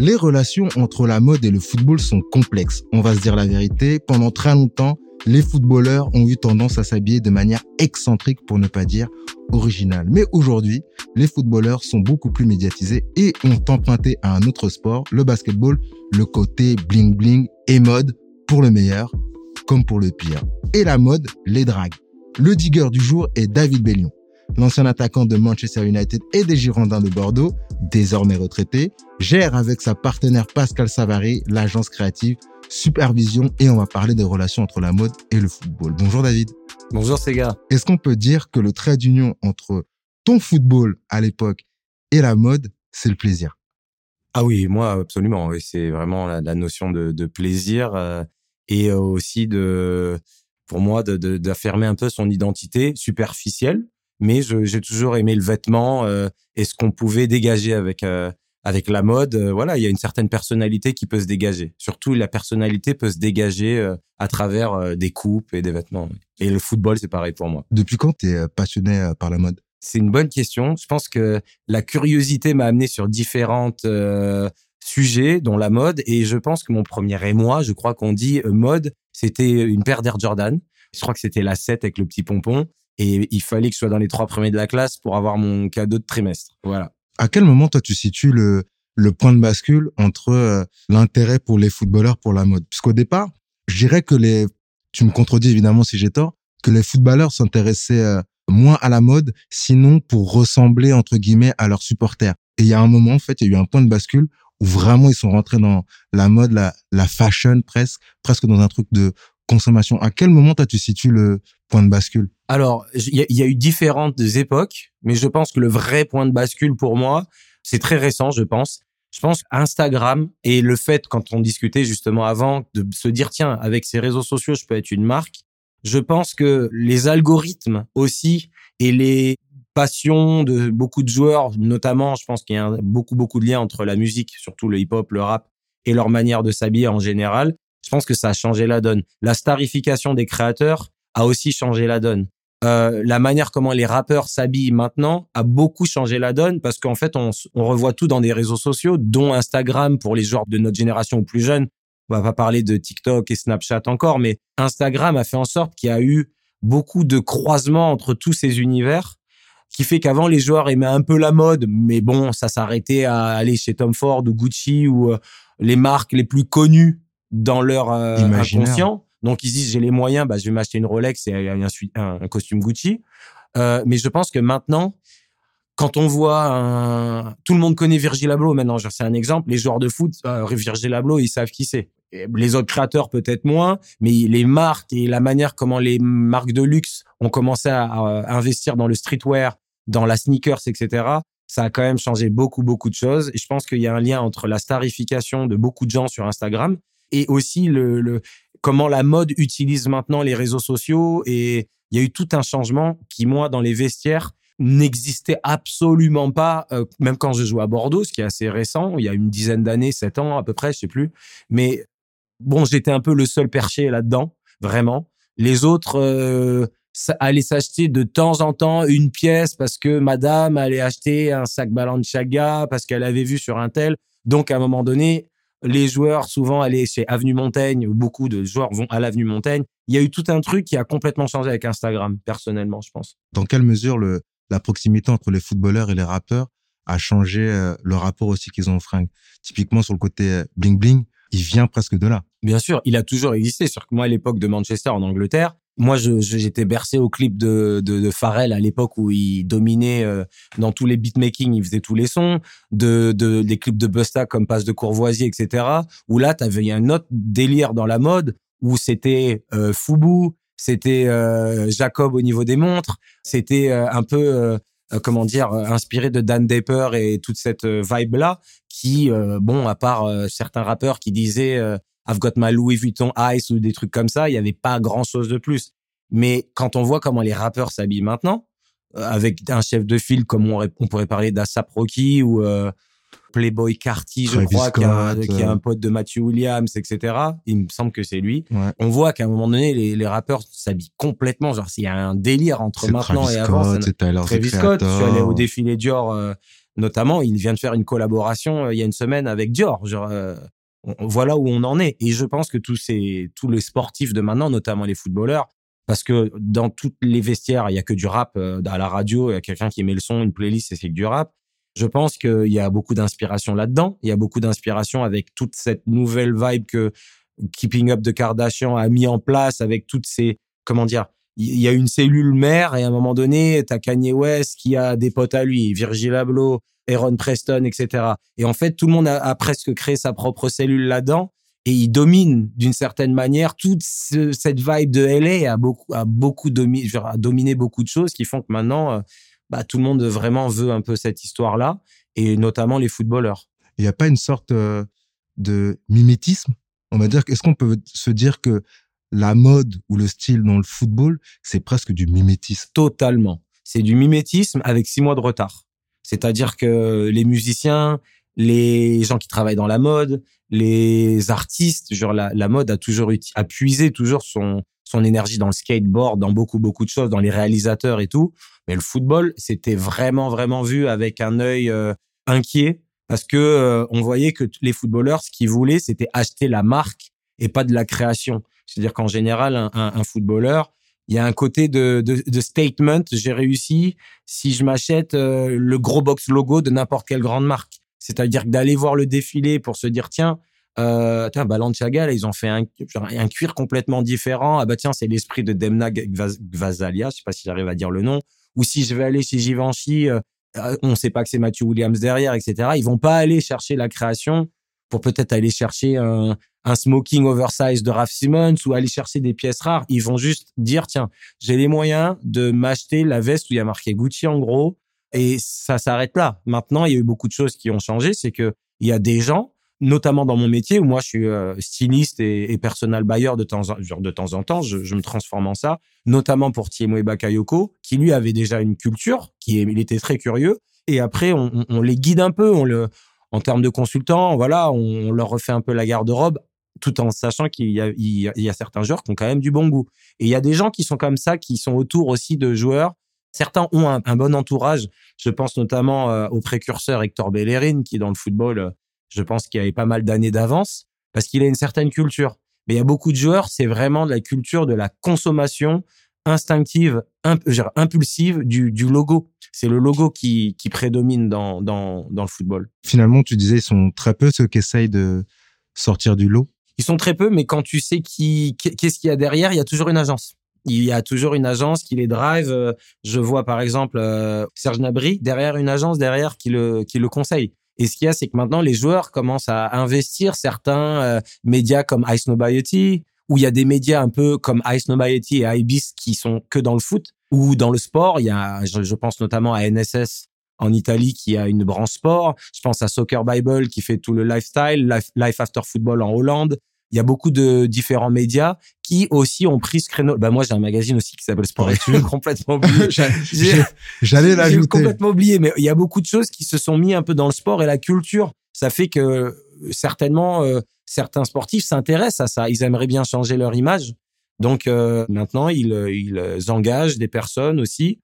Les relations entre la mode et le football sont complexes. On va se dire la vérité. Pendant très longtemps, les footballeurs ont eu tendance à s'habiller de manière excentrique pour ne pas dire originale. Mais aujourd'hui, les footballeurs sont beaucoup plus médiatisés et ont emprunté à un autre sport, le basketball, le côté bling bling et mode pour le meilleur comme pour le pire. Et la mode les drague. Le digger du jour est David Bellion l'ancien attaquant de Manchester United et des Girondins de Bordeaux, désormais retraité, gère avec sa partenaire Pascal Savary l'agence créative Supervision et on va parler des relations entre la mode et le football. Bonjour David. Bonjour Sega. Est-ce qu'on peut dire que le trait d'union entre ton football à l'époque et la mode, c'est le plaisir? Ah oui, moi absolument. C'est vraiment la, notion de, plaisir euh, et aussi de, pour moi, d'affirmer un peu son identité superficielle mais j'ai toujours aimé le vêtement euh, et ce qu'on pouvait dégager avec euh, avec la mode. Euh, voilà, il y a une certaine personnalité qui peut se dégager. Surtout, la personnalité peut se dégager à travers des coupes et des vêtements. Et le football, c'est pareil pour moi. Depuis quand tu es passionné par la mode? C'est une bonne question. Je pense que la curiosité m'a amené sur différentes sujets, dont la mode. Et je pense que mon premier émoi, je crois qu'on dit mode, c'était une paire d'Air Jordan. Je crois que c'était la 7 avec le petit pompon et il fallait que je sois dans les trois premiers de la classe pour avoir mon cadeau de trimestre. Voilà. À quel moment toi tu situes le point de bascule entre euh, l'intérêt pour les footballeurs pour la mode? Puisqu'au départ, je dirais que les tu me contredis évidemment si j'ai tort, que les footballeurs s'intéressaient euh, moins à la mode, sinon pour ressembler entre guillemets à leurs supporters. Et il y a un moment en fait, il y a eu un point de bascule où vraiment ils sont rentrés dans la mode, la, la fashion presque, presque dans un truc de consommation. À quel moment tu situes le point de bascule? Alors, il y, a eu différentes époques, mais je pense que le vrai point de bascule pour moi, c'est très récent, je pense. Je pense Instagram et le fait, quand on discutait justement avant, de se dire, tiens, avec ces réseaux sociaux, je peux être une marque. Je pense que les algorithmes aussi et les passions de beaucoup de joueurs, notamment, je pense qu'il y a beaucoup, beaucoup de liens entre la musique, surtout le hip-hop, le rap, et leur manière de s'habiller en général. Je pense que ça a changé la donne. La starification des créateurs a aussi changé la donne. Euh, la manière comment les rappeurs s'habillent maintenant a beaucoup changé la donne parce qu'en fait, on, revoit tout dans des réseaux sociaux, dont Instagram pour les joueurs de notre génération ou plus jeunes. On va pas parler de TikTok et Snapchat encore, mais Instagram a fait en sorte qu'il y a eu beaucoup de croisements entre tous ces univers qui fait qu'avant les joueurs aimaient un peu la mode, mais bon, ça s'arrêtait à aller chez Tom Ford ou Gucci ou euh, les marques les plus connues dans leur euh, inconscient. Donc ils disent j'ai les moyens, bah je vais m'acheter une Rolex et un, un, costume Gucci. Euh, mais je pense que maintenant, quand on voit un... tout le monde connaît Virgil Abloh maintenant, c'est un exemple. Les joueurs de foot, euh, Virgil Abloh, ils savent qui c'est. Les autres créateurs peut-être moins, mais les marques et la manière comment les marques de luxe ont commencé à, à investir dans le streetwear, dans la sneakers, etc. Ça a quand même changé beaucoup beaucoup de choses. Et je pense qu'il y a un lien entre la starification de beaucoup de gens sur Instagram et aussi le, comment la mode utilise maintenant les réseaux sociaux. Et il y a eu tout un changement qui, moi, dans les vestiaires, n'existait absolument pas, euh, même quand je jouais à Bordeaux, ce qui est assez récent, il y a une dizaine d'années, sept ans à peu près, je sais plus. Mais bon, j'étais un peu le seul perché là-dedans, vraiment. Les autres euh, allaient s'acheter de temps en temps une pièce parce que madame allait acheter un sac Balenciaga parce qu'elle avait vu sur un tel. Donc, à un moment donné, les joueurs souvent allaient chez Avenue Montaigne, beaucoup de joueurs vont à l'Avenue Montaigne. Il y a eu tout un truc qui a complètement changé avec Instagram, personnellement, je pense. Dans quelle mesure le, la proximité entre les footballeurs et les rappeurs a changé euh, le rapport aussi qu'ils ont aux fringues Typiquement sur le côté euh, bling bling, il vient presque de là. Bien sûr, il a toujours existé. Sur moi, à l'époque de Manchester en Angleterre, moi, j'étais bercé au clip de, de, de Pharrell à l'époque où il dominait euh, dans tous les beatmaking, il faisait tous les sons, de, de des clips de Busta comme Passe de Courvoisier, etc. Où là, tu avais un autre délire dans la mode où c'était euh, Fubu, c'était euh, Jacob au niveau des montres, c'était euh, un peu comment dire inspiré de Dan Dapper et toute cette vibe là qui bon à part certains rappeurs qui disaient I've got my Louis Vuitton Ice ou des trucs comme ça, il y avait pas grand chose de plus. Mais quand on voit comment les rappeurs s'habillent maintenant, euh, avec un chef de file comme on, pourrait parler d'Asap Rocky ou euh, Playboy Carty, je crois, qui, a, qui est un pote de Matthew Williams, etc. Il me semble que c'est lui. On voit qu'à un moment donné, les, les rappeurs s'habillent complètement. Genre, s'il y a un délire entre maintenant et avant. C'est Travis Scott, je suis allé au défilé Dior, euh, notamment. Il vient de faire une collaboration il y a une semaine avec Dior. Genre, voilà où on en est. Et je pense que tous ces, tous les sportifs de maintenant, notamment les footballeurs, parce que dans toutes les vestiaires, il y a que du rap euh, à la radio, il y a quelqu'un qui met le son, une playlist et c'est que du rap. Je pense qu'il y a beaucoup d'inspiration là-dedans. Il y a beaucoup d'inspiration avec toute cette nouvelle vibe que Keeping Up de Kardashian a mis en place avec toutes ces, comment dire, il y a une cellule mère et à un moment donné, t'as Kanye West qui a des potes à lui, Virgil Abloh, Aaron Preston, etc. Et en fait, tout le monde a, presque créé sa propre cellule là-dedans et il domine d'une certaine manière toute cette vibe de LA a beaucoup a beaucoup dominé, a dominé beaucoup de choses qui font que maintenant euh, bah, tout le monde vraiment veut un peu cette histoire là et notamment les footballeurs. Il n'y a pas une sorte euh, de mimétisme? On va dire est-ce qu'on peut se dire que la mode ou le style dans le football, c'est presque du mimétisme Totalement. C'est du mimétisme avec six mois de retard. C'est-à-dire que les musiciens, les gens qui travaillent dans la mode, les artistes, genre la, mode a toujours a puisé toujours son son énergie dans le skateboard, dans beaucoup beaucoup de choses, dans les réalisateurs et tout. Mais le football, c'était vraiment vraiment vu avec un œil euh, inquiet parce que euh, on voyait que les footballeurs, ce qu'ils voulaient, c'était acheter la marque et pas de la création. C'est-à-dire qu'en général, un, footballeur, il y a un côté de, statement. J'ai réussi si je m'achète euh, le gros box logo de n'importe quelle grande marque. C'est-à-dire d'aller voir le défilé pour se dire tiens, euh, tiens, Balenciaga, ils ont fait un, cuir complètement différent. Ah bah tiens, c'est l'esprit de Demna Gvasalia, je sais pas si j'arrive à dire le nom. Ou si je vais aller chez Givenchy, euh, euh on sait pas que c'est Matthew Williams derrière, etc. Ils vont pas aller chercher la création pour peut-être aller chercher un, smoking oversize de Raf Simmons ou aller chercher des pièces rares. Ils vont juste dire, tiens, j'ai les moyens de m'acheter la veste où il y a marqué Gucci en gros. Et ça s'arrête là. Maintenant, il y a eu beaucoup de choses qui ont changé. C'est que il y a des gens, notamment dans mon métier où moi je suis euh, styliste et, et personal buyer de temps en, de temps en temps, je, je me transforme en ça. Notamment pour Tiemo Bakayoko, qui lui avait déjà une culture, qui il était très curieux. Et après, on, on, les guide un peu, on le, en termes de consultants, voilà, on leur refait un peu la garde-robe tout en sachant qu'il y a, certains joueurs qui ont quand même du bon goût. Et il y a des gens qui sont comme ça, qui sont autour aussi de joueurs. Certains ont un, bon entourage. Je pense notamment euh, au précurseur Hector Bellerin, qui dans le football, euh, je pense qu'il avait pas mal d'années d'avance, parce qu'il a une certaine culture. Mais il y a beaucoup de joueurs, c'est vraiment de la culture de la consommation instinctive, impulsive du, du logo. C'est le logo qui, qui prédomine dans, dans, dans le football. Finalement, tu disais, ils sont très peu ceux qui essayent de sortir du lot ils sont très peu, mais quand tu sais qui, qu'est-ce qu'il y a derrière, il y a toujours une agence. Il y a toujours une agence qui les drive. Je vois par exemple euh, Serge Nabry derrière une agence derrière qui le qui le conseille. Et ce qu'il y a, c'est que maintenant les joueurs commencent à investir certains euh, médias comme Ice Nobiety, où il y a des médias un peu comme Ice Nobiety et Ibis qui sont que dans le foot ou dans le sport. Il y a, je, je pense notamment à NSS en Italie qui a une branche sport. Je pense à Soccer Bible qui fait tout le lifestyle, Life, After Football en Hollande. Il y a beaucoup de différents médias qui aussi ont pris ce créneau. Bah moi j'ai un magazine aussi qui s'appelle Sport Études, complètement oublié. J'allais l'ajouter. complètement oublié, mais il y a beaucoup de choses qui se sont mis un peu dans le sport et la culture. Ça fait que certainement euh, certains sportifs s'intéressent à ça. Ils aimeraient bien changer leur image. Donc euh, maintenant, ils, ils engagent des personnes aussi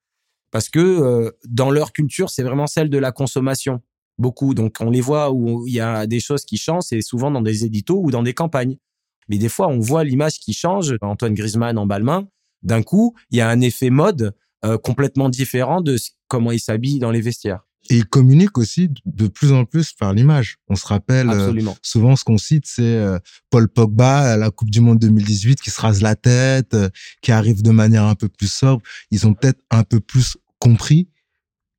parce que euh, dans leur culture, c'est vraiment celle de la consommation. Beaucoup. Donc on les voit où il y a des choses qui changent, c'est souvent dans des éditos ou dans des campagnes. Mais des fois, on voit l'image qui change. Antoine Griezmann en Balmain, d'un coup, il y a un effet mode euh, complètement différent de comment il s'habille dans les vestiaires. Et il communique aussi de plus en plus par l'image. On se rappelle euh, souvent ce qu'on cite, c'est euh, Paul Pogba à la Coupe du Monde 2018 qui se rase la tête, qui arrive de manière un peu plus sobre. Ils ont peut-être un peu plus compris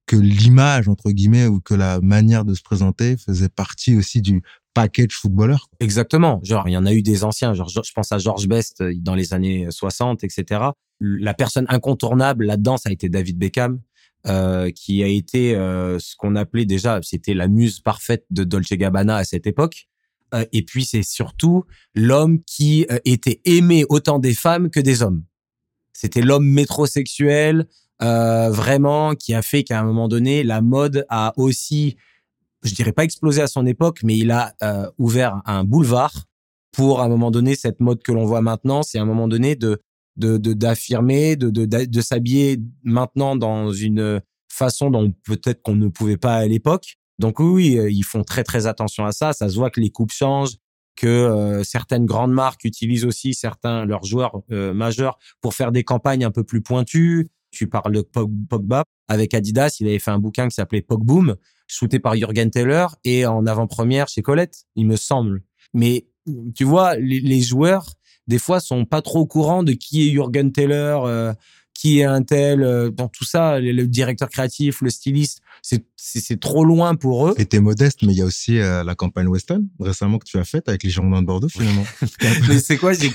que l'image entre guillemets ou que la manière de se présenter faisait partie aussi du package footballeur. Exactement. Genre, il y en a eu des anciens. Genre, je pense à George Best euh, dans les années 60, etc. La personne incontournable là-dedans, ça a été David Beckham, euh, qui a été euh, ce qu'on appelait déjà, c'était la muse parfaite de Dolce Gabbana à cette époque. Euh, et puis, c'est surtout l'homme qui euh, était aimé autant des femmes que des hommes. C'était l'homme métrosexuel, vraiment, qui a fait qu'à un moment donné, la mode a aussi je dirais pas explosé à son époque, mais il a euh, ouvert un boulevard pour à un moment donné cette mode que l'on voit maintenant. C'est à un moment donné de de d'affirmer, de de, de, s'habiller maintenant dans une façon dont peut-être qu'on ne pouvait pas à l'époque. Donc oui, euh, ils font très très attention à ça. Ça se voit que les coupes changent, que euh, certaines grandes marques utilisent aussi certains leurs joueurs majeurs pour faire des campagnes un peu plus pointues. Tu parles de Pogba avec Adidas, il avait fait un bouquin qui s'appelait Pogboom shooté par Jürgen Teller et en avant-première chez Colette, il me semble. Mais tu vois, les, joueurs, des fois, sont pas trop au courant de qui est Jürgen Teller, euh, qui est un tel, euh, dans tout ça, le, directeur créatif, le styliste, c'est trop loin pour eux. Et t'es modeste, mais il y a aussi euh, la campagne Weston récemment que tu as faite avec les Girondins de Bordeaux finalement. mais c'est quoi J'ai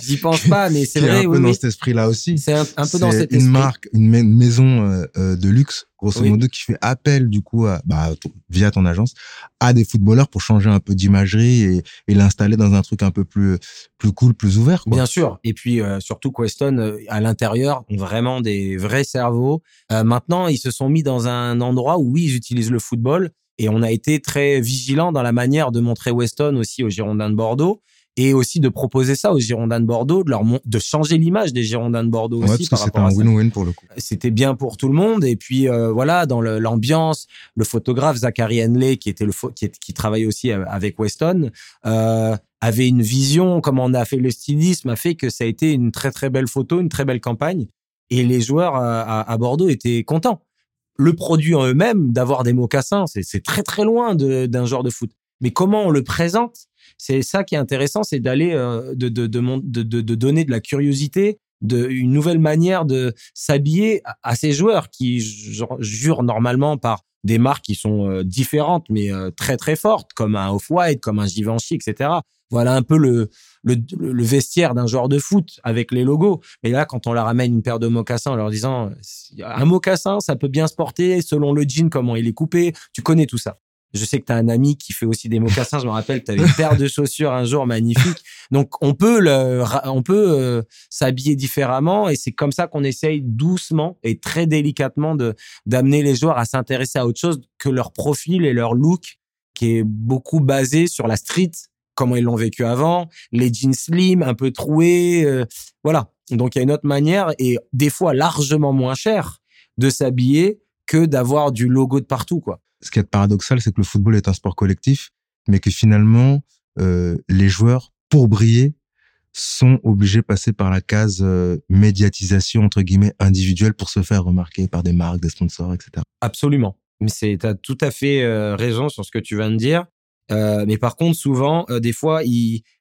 j'y pense pas, mais c'est vrai. Un peu dans cet esprit-là aussi. C'est un, peu dans cet esprit. Une marque, une maison de luxe grosso modo, qui fait appel du coup à, bah, via ton agence à des footballeurs pour changer un peu d'imagerie et, et l'installer dans un truc un peu plus plus cool, plus ouvert. Quoi. Bien sûr. Et puis euh, surtout Queston euh, à l'intérieur ont vraiment des vrais cerveaux. Euh, maintenant, ils se sont mis dans un endroit où oui, ils utilisent le football et on a été très vigilant dans la manière de montrer Weston aussi aux Girondins de Bordeaux et aussi de proposer ça aux Girondins de Bordeaux, de leur de changer l'image des Girondins de Bordeaux ouais, aussi. Parce que un win-win pour le coup. C'était bien pour tout le monde et puis euh, voilà dans l'ambiance, le, photographe Zachary Henley qui était le qui, qui travaillait aussi avec Weston euh, avait une vision comme on a fait le stylisme a fait que ça a été une très très belle photo, une très belle campagne et les joueurs à, à Bordeaux étaient contents. Le produit en eux-mêmes d'avoir des mocassins, c'est très très loin d'un genre de foot. Mais comment on le présente c'est ça qui est intéressant, c'est d'aller euh, de, de, donner de la curiosité, de une nouvelle manière de s'habiller à, ces joueurs qui jurent normalement par des marques qui sont euh, différentes mais euh, très très fortes, comme un Off-White, comme un Givenchy, etc. Voilà un peu le vestiaire d'un joueur de foot avec les logos. Mais là, quand on leur amène une paire de mocassins en leur disant un mocassin, ça peut bien se porter selon le jean, comment il est coupé, tu connais tout ça. Je sais que tu as un ami qui fait aussi des mocassins. Je me rappelle, tu avais une paire de chaussures un jour magnifique. Donc, on peut le, on peut euh, s'habiller différemment et c'est comme ça qu'on essaye doucement et très délicatement de d'amener les joueurs à s'intéresser à autre chose que leur profil et leur look qui est beaucoup basé sur la street, comment ils l'ont vécu avant, les jeans slim, un peu troués, euh, voilà. Donc, il y a une autre manière et des fois largement moins cher de s'habiller que d'avoir du logo de partout, quoi ce qui est paradoxal, c'est que le football est un sport collectif, mais que finalement, euh, les joueurs, pour briller, sont obligés de passer par la case euh, médiatisation, entre guillemets, individuelle pour se faire remarquer par des marques, des sponsors, etc. Absolument. Mais c'est, as tout à fait euh, raison sur ce que tu viens de dire. Mais par contre, souvent, des fois,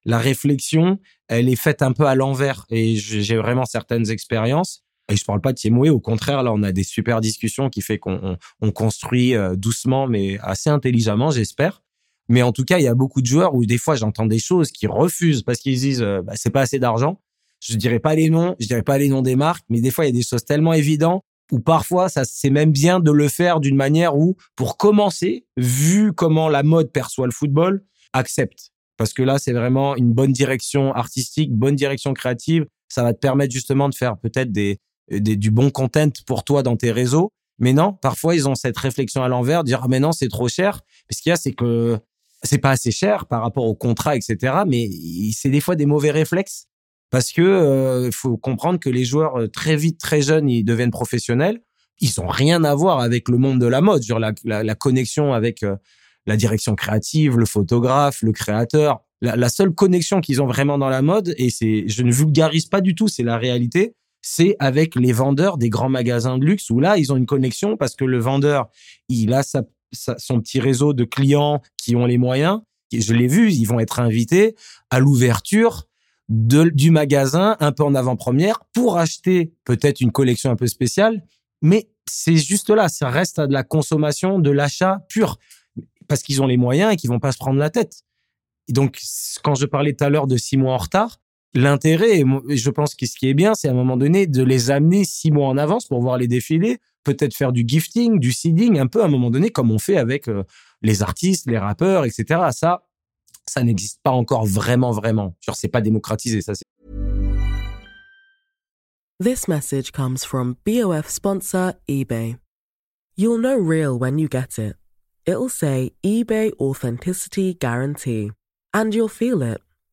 la réflexion, elle est faite un peu à l'envers. Et j'ai vraiment certaines expériences et je parle pas de Tiemoué, au contraire, là, on a des super discussions qui fait qu'on on, construit euh, doucement, mais assez intelligemment, j'espère. Mais en tout cas, il y a beaucoup de joueurs où des fois, j'entends des choses qui refusent parce qu'ils disent euh, bah, c'est pas assez d'argent. Je dirais pas les noms, je dirais pas les noms des marques, mais des fois, il y a des choses tellement évidentes où parfois, ça c'est même bien de le faire d'une manière où, pour commencer, vu comment la mode perçoit le football, accepte. Parce que là, c'est vraiment une bonne direction artistique, bonne direction créative. Ça va te permettre justement de faire peut-être des, du bon content pour toi dans tes réseaux. Mais non, parfois ils ont cette réflexion à l'envers, dire ah mais non c'est trop cher. Ce qu'il y a c'est que c'est pas assez cher par rapport au contrat etc. Mais c'est des fois des mauvais réflexes Parce que euh, faut comprendre que les joueurs euh, très vite, très jeunes, ils deviennent professionnels. Ils ont rien à voir avec le monde de la mode, genre la, la, la connexion avec euh, la direction créative, le photographe, le créateur. La, la seule connexion qu'ils ont vraiment dans la mode, et c'est, je ne vulgarise pas du tout, c'est la réalité, c'est avec les vendeurs des grands magasins de luxe où là, ils ont une connexion parce que le vendeur, il a sa, son petit réseau de clients qui ont les moyens. Je l'ai vu, ils vont être invités à l'ouverture du magasin un peu en avant-première pour acheter peut-être une collection un peu spéciale. Mais c'est juste là, ça reste à de la consommation, de l'achat pur parce qu'ils ont les moyens et qu'ils vont pas se prendre la tête. Et donc, quand je parlais tout à l'heure de six mois en retard, l'intérêt, et je pense que ce qui est bien, c'est à un moment donné de les amener six mois en avance pour voir les défilés, peut-être faire du gifting, du seeding, un peu à un moment donné, comme on fait avec euh, les artistes, les rappeurs, etc. Ça, ça n'existe pas encore vraiment, vraiment. Genre, c'est pas démocratisé, ça. This message comes from BOF sponsor eBay. You'll know real when you get it. It'll say eBay Authenticity Guarantee. And you'll feel it.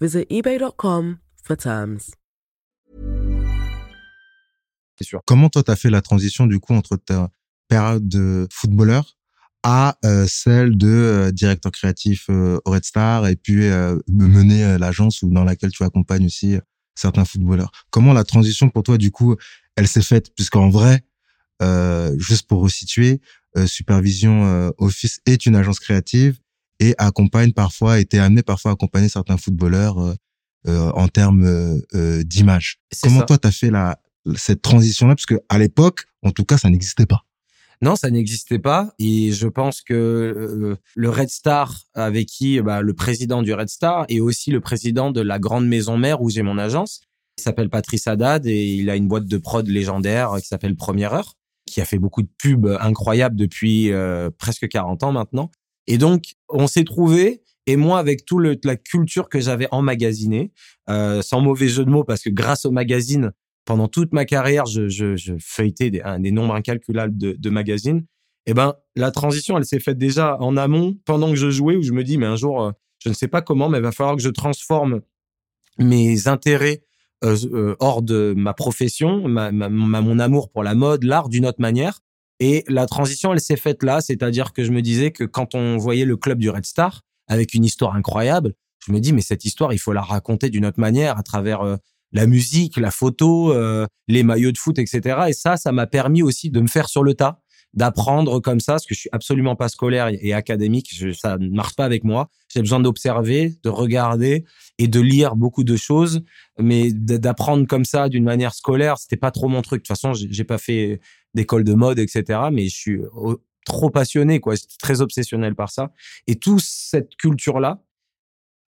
Visit eBay.com for terms. Sûr. Comment toi, tu as fait la transition du coup entre ta période de footballeur à euh, celle de euh, directeur créatif euh, au Red Star et puis mener l'agence dans laquelle tu accompagnes aussi certains footballeurs. Comment la transition pour toi du coup elle s'est faite? Puisqu'en vrai juste pour resituer Supervision Office est une agence créative et accompagne parfois était amené parfois à accompagner certains footballeurs en termes d'image. Comment ça. toi tu as fait la cette transition là parce que à l'époque en tout cas ça n'existait pas. Non, ça n'existait pas. Et je pense que euh, le Red Star, avec qui bah, le président du Red Star et aussi le président de la grande maison mère où j'ai mon agence, il s'appelle Patrice Haddad et il a une boîte de prod légendaire qui s'appelle Première Heure, qui a fait beaucoup de pubs incroyables depuis euh, presque 40 ans maintenant. Et donc, on s'est trouvé et moi, avec tout la culture que j'avais emmagasinée, euh, sans mauvais jeu de mots, parce que grâce au magazine, pendant toute ma carrière, je, je, je feuilletais des, des nombres incalculables de, de magazines. Et eh ben, la transition, elle s'est faite déjà en amont, pendant que je jouais, où je me dis, mais un jour, euh, je ne sais pas comment, mais il va falloir que je transforme mes intérêts euh, euh, hors de ma profession, ma, ma, mon amour pour la mode, l'art d'une autre manière. Et la transition, elle s'est faite là, c'est-à-dire que je me disais que quand on voyait le club du Red Star avec une histoire incroyable, je me dis mais cette histoire, il faut la raconter d'une autre manière à travers euh, la musique, la photo, euh, les maillots de foot, etc. Et ça, ça m'a permis aussi de me faire sur le tas, d'apprendre comme ça, parce que je suis absolument pas scolaire et académique, je, ça ne marche pas avec moi. J'ai besoin d'observer, de regarder et de lire beaucoup de choses, mais d'apprendre comme ça d'une manière scolaire, c'était pas trop mon truc. De toute façon, j'ai pas fait d'école de mode, etc. Mais je suis trop passionné, quoi. Très obsessionnel par ça. Et toute cette culture-là,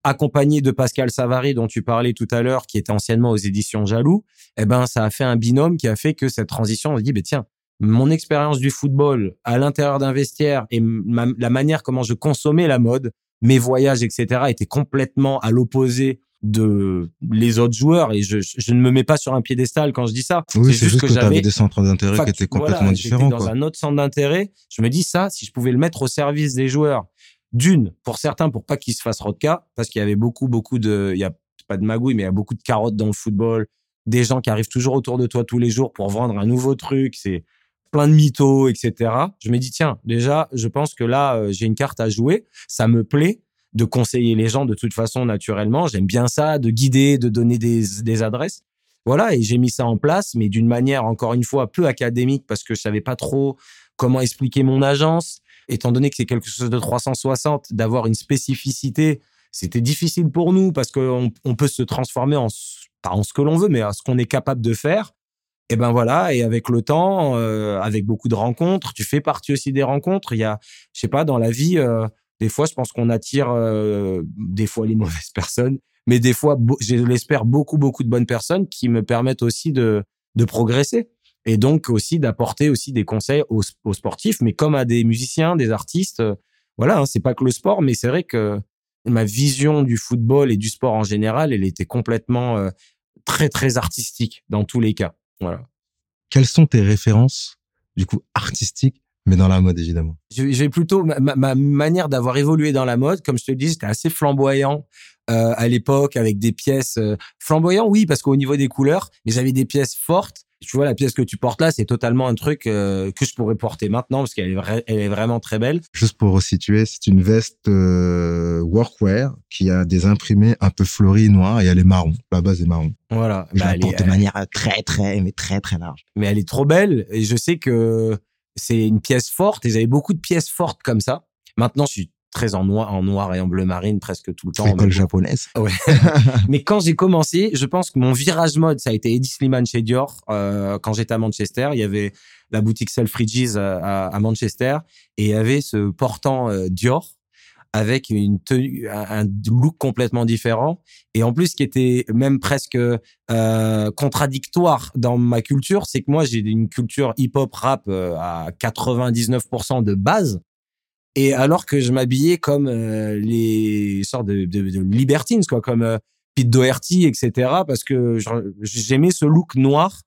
accompagné de Pascal Savary dont tu parlais tout à l'heure, qui était anciennement aux éditions Jaloux, eh ben ça a fait un binôme qui a fait que cette transition, on se dit, ben tiens, mon expérience du football à l'intérieur d'un vestiaire et la manière comment je consommais la mode, mes voyages, etc., étaient complètement à l'opposé de les autres joueurs et je, je, ne me mets pas sur un piédestal quand je dis ça. Oui, c'est juste, juste, que, que j'avais des centres d'intérêt qui étaient complètement voilà, différents. Dans quoi. un autre centre d'intérêt, je me dis ça, si je pouvais le mettre au service des joueurs d'une, pour certains, pour pas qu'ils se fassent rodka, parce qu'il y avait beaucoup, beaucoup de, il y a pas de magouille, mais il y a beaucoup de carottes dans le football, des gens qui arrivent toujours autour de toi tous les jours pour vendre un nouveau truc, c'est plein de mythos, etc. Je me dis, tiens, déjà, je pense que là, euh, j'ai une carte à jouer, ça me plaît de conseiller les gens de toute façon naturellement, j'aime bien ça, de guider, de donner des, des adresses. Voilà, et j'ai mis ça en place, mais d'une manière, encore une fois, peu académique, parce que je savais pas trop comment expliquer mon agence étant donné que c'est quelque chose de 360, d'avoir une spécificité, c'était difficile pour nous parce qu'on on peut se transformer en, pas en ce que l'on veut, mais à ce qu'on est capable de faire. Et ben voilà, et avec le temps, euh, avec beaucoup de rencontres, tu fais partie aussi des rencontres. Il y a, je sais pas, dans la vie, euh, des fois, je pense qu'on attire euh, des fois les mauvaises personnes, mais des fois, je l'espère, beaucoup, beaucoup de bonnes personnes qui me permettent aussi de, de progresser et donc aussi d'apporter aussi des conseils aux, aux, sportifs, mais comme à des musiciens, des artistes. Euh, voilà, hein, c'est pas que le sport, mais c'est vrai que ma vision du football et du sport en général, elle était complètement euh, très très artistique dans tous les cas. Voilà. Quelles sont tes références du coup artistiques mais dans la mode évidemment. J'ai plutôt ma, ma, manière d'avoir évolué dans la mode, comme je te le dis, c'était assez flamboyant euh, à l'époque avec des pièces euh, flamboyantes, oui, parce qu'au niveau des couleurs, mais j'avais des pièces fortes. Tu vois, la pièce que tu portes là, c'est totalement un truc euh, que je pourrais porter maintenant parce qu'elle est, elle est vraiment très belle. Juste pour resituer, c'est une veste euh, workwear qui a des imprimés un peu fleuris noirs et elle est marron. La base est marron. Voilà. Je bah, la porte de manière très, très, mais très, très large. Mais elle est trop belle et je sais que c'est une pièce forte et j'avais beaucoup de pièces fortes comme ça. Maintenant, je suis très en noir, en noir et en bleu marine presque tout le temps. École japonaise. Ouais. mais quand j'ai commencé, je pense que mon virage mode, ça a été Eddie Sliman chez Dior. Euh, quand j'étais à Manchester, il y avait la boutique Selfridges à, à, Manchester et il y avait ce portant euh, Dior avec une tenue, un, look complètement différent et en plus qui était même presque euh, contradictoire dans ma culture, c'est que moi j'ai une culture hip-hop rap euh, à 99% de base et alors que je m'habillais comme euh, les sortes de, libertines, quoi, comme Pete Doherty, etc. Parce que j'aimais ce look noir.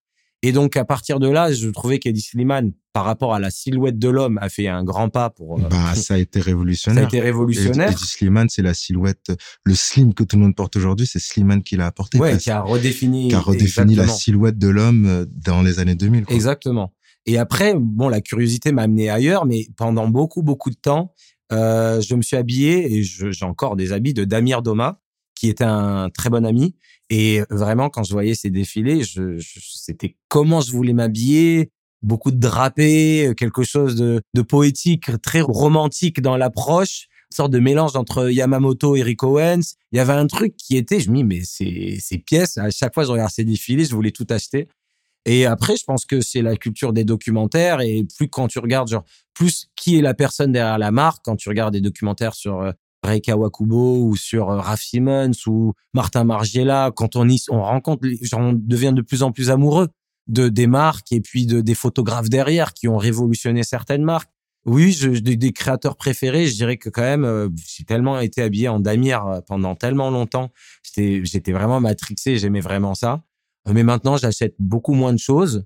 Et donc, à partir de là, je trouvais qu'Eddie Slimane, par rapport à la silhouette de l'homme, a fait un grand pas pour... Euh, bah, ça a été révolutionnaire. Ça a été révolutionnaire. Eddie Slimane, c'est la silhouette, le slim que tout le monde porte aujourd'hui, c'est Slimane qui l'a apporté. Ouais, qui a redéfini... Qui a redéfini la silhouette de l'homme dans les années 2000. Quoi. Exactement. Et après, bon, la curiosité m'a amené ailleurs, mais pendant beaucoup, beaucoup de temps, euh, je me suis habillé et j'ai encore des habits de Damir Doma, qui était un très bon ami. Et vraiment, quand je voyais ces défilés, je, je c'était comment je voulais m'habiller, beaucoup de drapés, quelque chose de, de poétique, très romantique dans l'approche, une sorte de mélange entre Yamamoto et Rick Owens. Il y avait un truc qui était, je me dis, mais ces, ces pièces, à chaque fois que je regarde ces défilés, je voulais tout acheter. Et après, je pense que c'est la culture des documentaires et plus quand tu regardes, genre, plus qui est la personne derrière la marque, quand tu regardes des documentaires sur euh, Ray Kawakubo ou sur euh, Raph Simmons ou Martin Margiela, quand on y, on rencontre, on devient de plus en plus amoureux de des marques et puis de des photographes derrière qui ont révolutionné certaines marques. Oui, je, des, créateurs préférés, je dirais que quand même, euh, j'ai tellement été habillé en damier euh, pendant tellement longtemps. J'étais, vraiment matrixé, j'aimais vraiment ça. Mais maintenant, j'achète beaucoup moins de choses.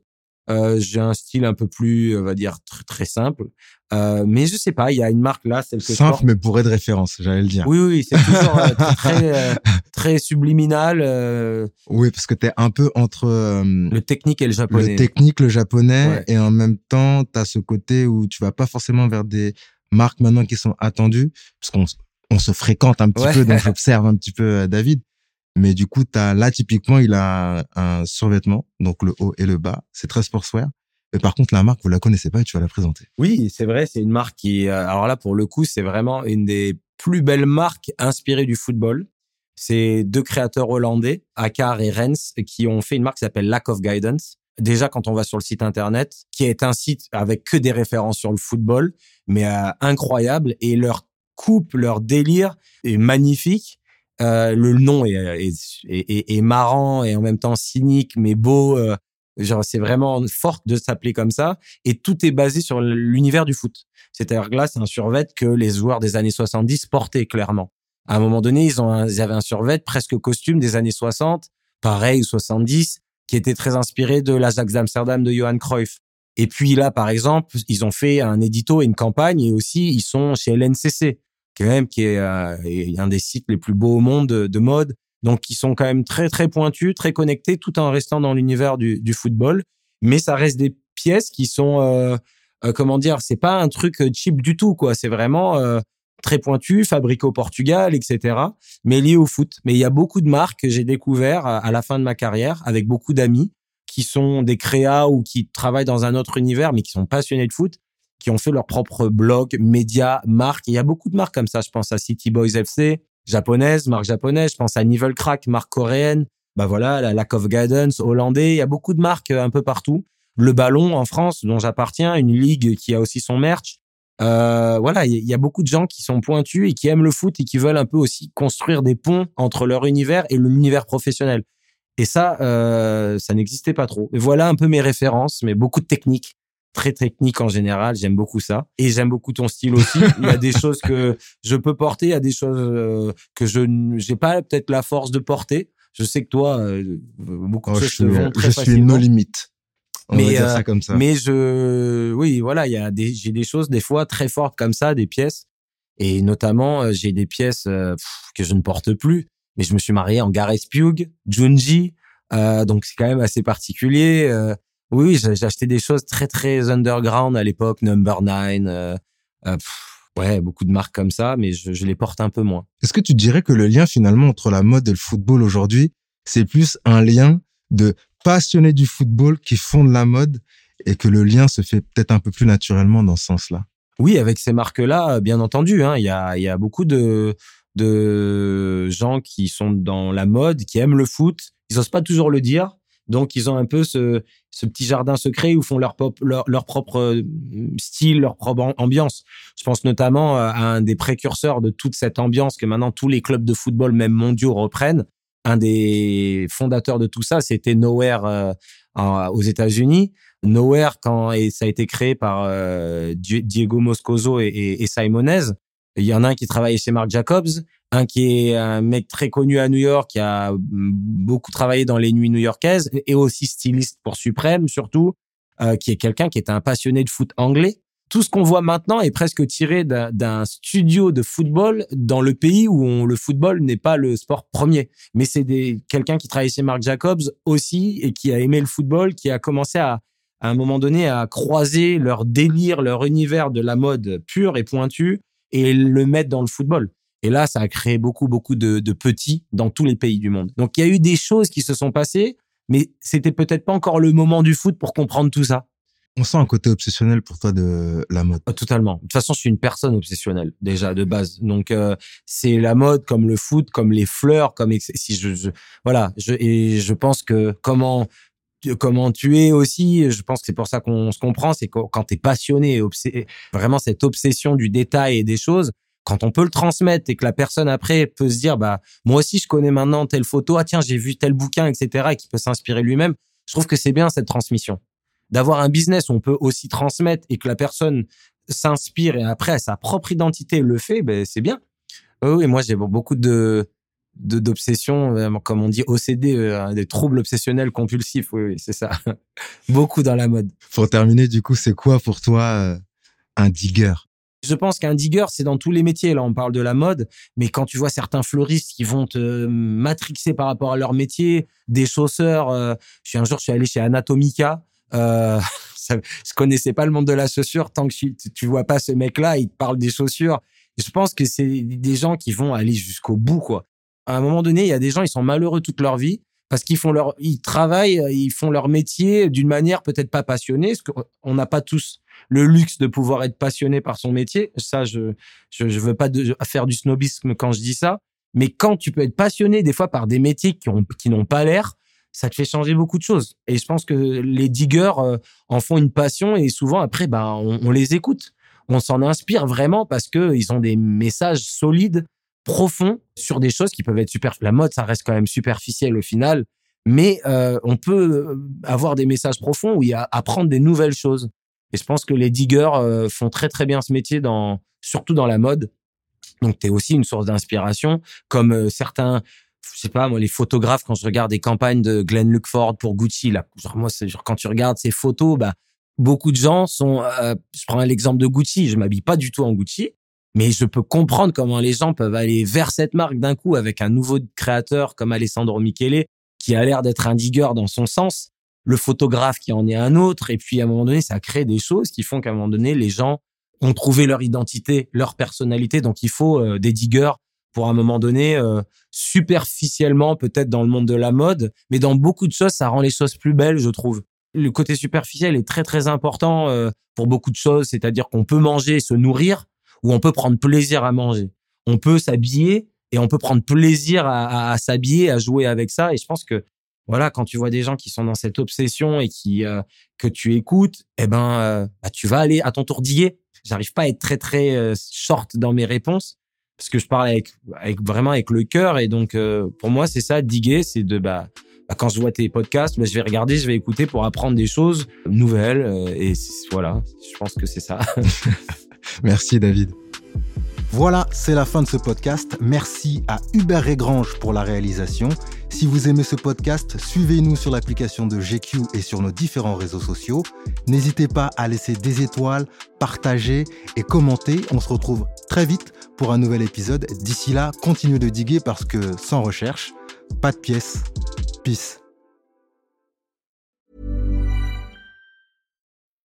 Euh, j'ai un style un peu plus, on va dire, très, très simple. Euh, mais je sais pas, il y a une marque là, celle que simple, mais pour de référence, j'allais le dire. Oui, oui, c'est toujours euh, très, très subliminal. Oui, parce que tu es un peu entre le technique et le japonais. Le technique, le japonais, et en même temps, tu as ce côté où tu vas pas forcément vers des marques maintenant qui sont attendues, parce qu'on on se fréquente un petit peu, donc j'observe un petit peu David. Mais du coup, as, là, typiquement, il a un, survêtement, donc le haut et le bas. C'est très sportswear. Mais par contre, la marque, vous la connaissez pas et tu vas la présenter. Oui, c'est vrai. C'est une marque qui, euh, alors là, pour le coup, c'est vraiment une des plus belles marques inspirées du football. C'est deux créateurs hollandais, Akar et Rens, qui ont fait une marque qui s'appelle Lack of Guidance. Déjà, quand on va sur le site internet, qui est un site avec que des références sur le football, mais euh, incroyable. Et leur coupe, leur délire est magnifique. Euh, le nom est, est, marrant et en même temps cynique, mais beau. Euh, genre, c'est vraiment fort de s'appeler comme ça. Et tout est basé sur l'univers du foot. C'est-à-dire que là, c'est un survêt que les joueurs des années 70 portaient clairement. À un moment donné, ils, ils avaient un survêt presque costume des années 60, pareil, 70, qui était très inspiré de l'Ajax d'Amsterdam de Johan Cruyff. Et puis là, par exemple, ils ont fait un édito et une campagne et aussi ils sont chez LNCC quand même qui est euh, un des sites les plus beaux au monde de, mode. Donc, ils sont quand même très très pointus, très connectés, tout en restant dans l'univers du, du, football. Mais ça reste des pièces qui sont, euh, euh, comment dire, c'est pas un truc cheap du tout, quoi. C'est vraiment euh, très pointu, fabriqué au Portugal, etc. Mais lié au foot. Mais il y a beaucoup de marques que j'ai découvert à la fin de ma carrière avec beaucoup d'amis qui sont des créas ou qui travaillent dans un autre univers, mais qui sont passionnés de foot qui ont fait leur propre blog, médias, marques. il y a beaucoup de marques comme ça. Je pense à City Boys FC, japonaise, marque japonaise. Je pense à Nivel Crack, marque coréenne. Bah voilà, la Lack of Guidance, hollandais. Il y a beaucoup de marques euh, un peu partout. Le Ballon en France, dont j'appartiens, une ligue qui a aussi son merch. Euh, voilà, il y, a beaucoup de gens qui sont pointus et qui aiment le foot et qui veulent un peu aussi construire des ponts entre leur univers et l'univers professionnel. Et ça, euh, ça n'existait pas trop. Voilà un peu mes références, mais beaucoup de techniques, très techniques en général. J'aime beaucoup ça. Et j'aime beaucoup ton style aussi. il y a des choses que je peux porter, il y a des choses euh, que je n'ai pas peut-être la force de porter. Je sais que toi, euh, beaucoup de oh, choses je, vont très je suis nos limites. On mais, va dire ça comme ça. Mais je, oui, voilà, il y a des, j'ai des choses des fois très fortes comme ça, des pièces. Et notamment, j'ai des pièces que je ne porte plus mais je me suis marié en Gareth Pugh, Junji, euh, donc c'est quand même assez particulier. Euh, oui, j'ai acheté des choses très très underground à l'époque, Number Nine, euh, euh ouais, beaucoup de marques comme ça, mais je, je les porte un peu moins. Est-ce que tu dirais que le lien finalement entre la mode et le football aujourd'hui, c'est plus un lien de passionnés du football qui font de la mode et que le lien se fait peut-être un peu plus naturellement dans ce sens-là? Oui, avec ces marques-là, bien entendu. Hein, il y, a, y a beaucoup de de gens qui sont dans la mode, qui aiment le foot. Ils osent pas toujours le dire. Donc, ils ont un peu ce, ce petit jardin secret où font leur, propre euh, style, leur propre ambiance. Je pense notamment à un des précurseurs de toute cette ambiance que maintenant tous les clubs de football, même mondiaux, reprennent. Un des fondateurs de tout ça, c'était Nowhere euh, aux États-Unis. Nowhere, quand ça a été créé par euh, Diego Moscoso et, et, et Simonez, il y en a un qui travaille chez Marc Jacobs, un qui est un mec très connu à New York, qui a beaucoup travaillé dans les nuits new-yorkaises, et aussi styliste pour Suprême surtout, euh, qui est quelqu'un qui est un passionné de foot anglais. Tout ce qu'on voit maintenant est presque tiré d'un studio de football dans le pays où le football n'est pas le sport premier. Mais c'est quelqu'un qui travaille chez Marc Jacobs aussi et qui a aimé le football, qui a commencé à, à un moment donné à croiser leur délire, leur univers de la mode pure et pointue et le mettre dans le football. Et là, ça a créé beaucoup, beaucoup de, de, petits dans tous les pays du monde. Donc, il y a eu des choses qui se sont passées, mais c'était peut-être pas encore le moment du foot pour comprendre tout ça. On sent un côté obsessionnel pour toi de la mode. Oh, totalement. De toute façon, je suis une personne obsessionnelle déjà de base. Donc euh, c'est la mode, comme le foot, comme les fleurs, comme si je, je voilà. Je, et je pense que comment comment tu es aussi. Je pense que c'est pour ça qu'on se comprend. C'est quand tu es passionné, vraiment cette obsession du détail et des choses, quand on peut le transmettre et que la personne après peut se dire, bah, moi aussi, je connais maintenant telle photo. Ah, tiens, j'ai vu tel bouquin, etc. et qui peut s'inspirer lui-même. Je trouve que c'est bien cette transmission. D'avoir un business où on peut aussi transmettre et que la personne s'inspire et après, sa propre identité le fait, ben, c'est bien. Oui, moi, j'ai beaucoup de d'obsession, euh, comme on dit OCD, euh, des troubles obsessionnels compulsifs. Oui, oui c'est ça. Beaucoup dans la mode. Pour terminer, du coup, c'est quoi pour toi euh, un digger je pense qu'un digger, c'est dans tous les métiers. Là, on parle de la mode, mais quand tu vois certains fleuristes qui vont te matrixer par rapport à leur métier, des chausseurs. je suis un jour, je suis allé chez Anatomica. Euh, ça, je connaissais pas le monde de la chaussure. Tant que tu, tu vois pas ce mec-là, il te parle des chaussures. Je pense que c'est des gens qui vont aller jusqu'au bout, quoi à un moment donné, il y a des gens, ils sont malheureux toute leur vie parce qu'ils font leur, ils travaillent, ils font leur métier d'une manière peut-être pas passionnée, parce qu'on n'a pas tous le luxe de pouvoir être passionné par son métier. Ça, je, je, je veux pas faire du snobisme quand je dis ça. Mais quand tu peux être passionné des fois par des métiers qui ont, qui n'ont pas l'air, ça te fait changer beaucoup de choses. Et je pense que les diggers euh, en font une passion et souvent après, ben, on, on les écoute. On s'en inspire vraiment parce que ils ont des messages solides profond sur des choses qui peuvent être super. La mode, ça reste quand même superficiel au final, mais euh, on peut euh, avoir des messages profonds où il y a apprendre des nouvelles choses. Et je pense que les diggers euh, font très très bien ce métier dans, surtout dans la mode. Donc, tu es aussi une source d'inspiration, comme certains, je sais pas moi, les photographes quand je regarde des campagnes de Glenn Luckford pour Gucci, là, genre moi, quand tu regardes ces photos, bah beaucoup de gens sont. je prends l'exemple de Gucci, je m'habille pas du tout en Gucci, mais je peux comprendre comment les gens peuvent aller vers cette marque d'un coup avec un nouveau créateur comme Alessandro Michele, qui a l'air d'être un digger dans son sens, le photographe qui en est un autre, et puis à un moment donné, ça crée des choses qui font qu'à un moment donné, les gens ont trouvé leur identité, leur personnalité, donc il faut euh, des diggers pour un moment donné, euh, superficiellement peut-être dans le monde de la mode, mais dans beaucoup de choses, ça rend les choses plus belles, je trouve. Le côté superficiel est très très important euh, pour beaucoup de choses, c'est-à-dire qu'on peut manger, se nourrir, où on peut prendre plaisir à manger. On peut s'habiller et on peut prendre plaisir à, s'habiller, à jouer avec ça. Et je pense que voilà, quand tu vois des gens qui sont dans cette obsession et qui euh, que tu écoutes, eh ben, euh, bah, tu vas aller à ton tour diguer. J'arrive pas à être très très euh, short dans mes réponses parce que je parle avec, avec vraiment avec le cœur et donc pour moi c'est ça diguer, c'est de bah, bah, quand je vois tes podcasts, bah, je vais regarder, je vais écouter pour apprendre des choses nouvelles et voilà, je pense que c'est ça. Merci David. Voilà, c'est la fin de ce podcast. Merci à Hubert Régrange pour la réalisation. Si vous aimez ce podcast, suivez-nous sur l'application de GQ et sur nos différents réseaux sociaux. N'hésitez pas à laisser des étoiles, partager et commenter. On se retrouve très vite pour un nouvel épisode. D'ici là, continuez de diguer parce que sans recherche, pas de pièces. Peace.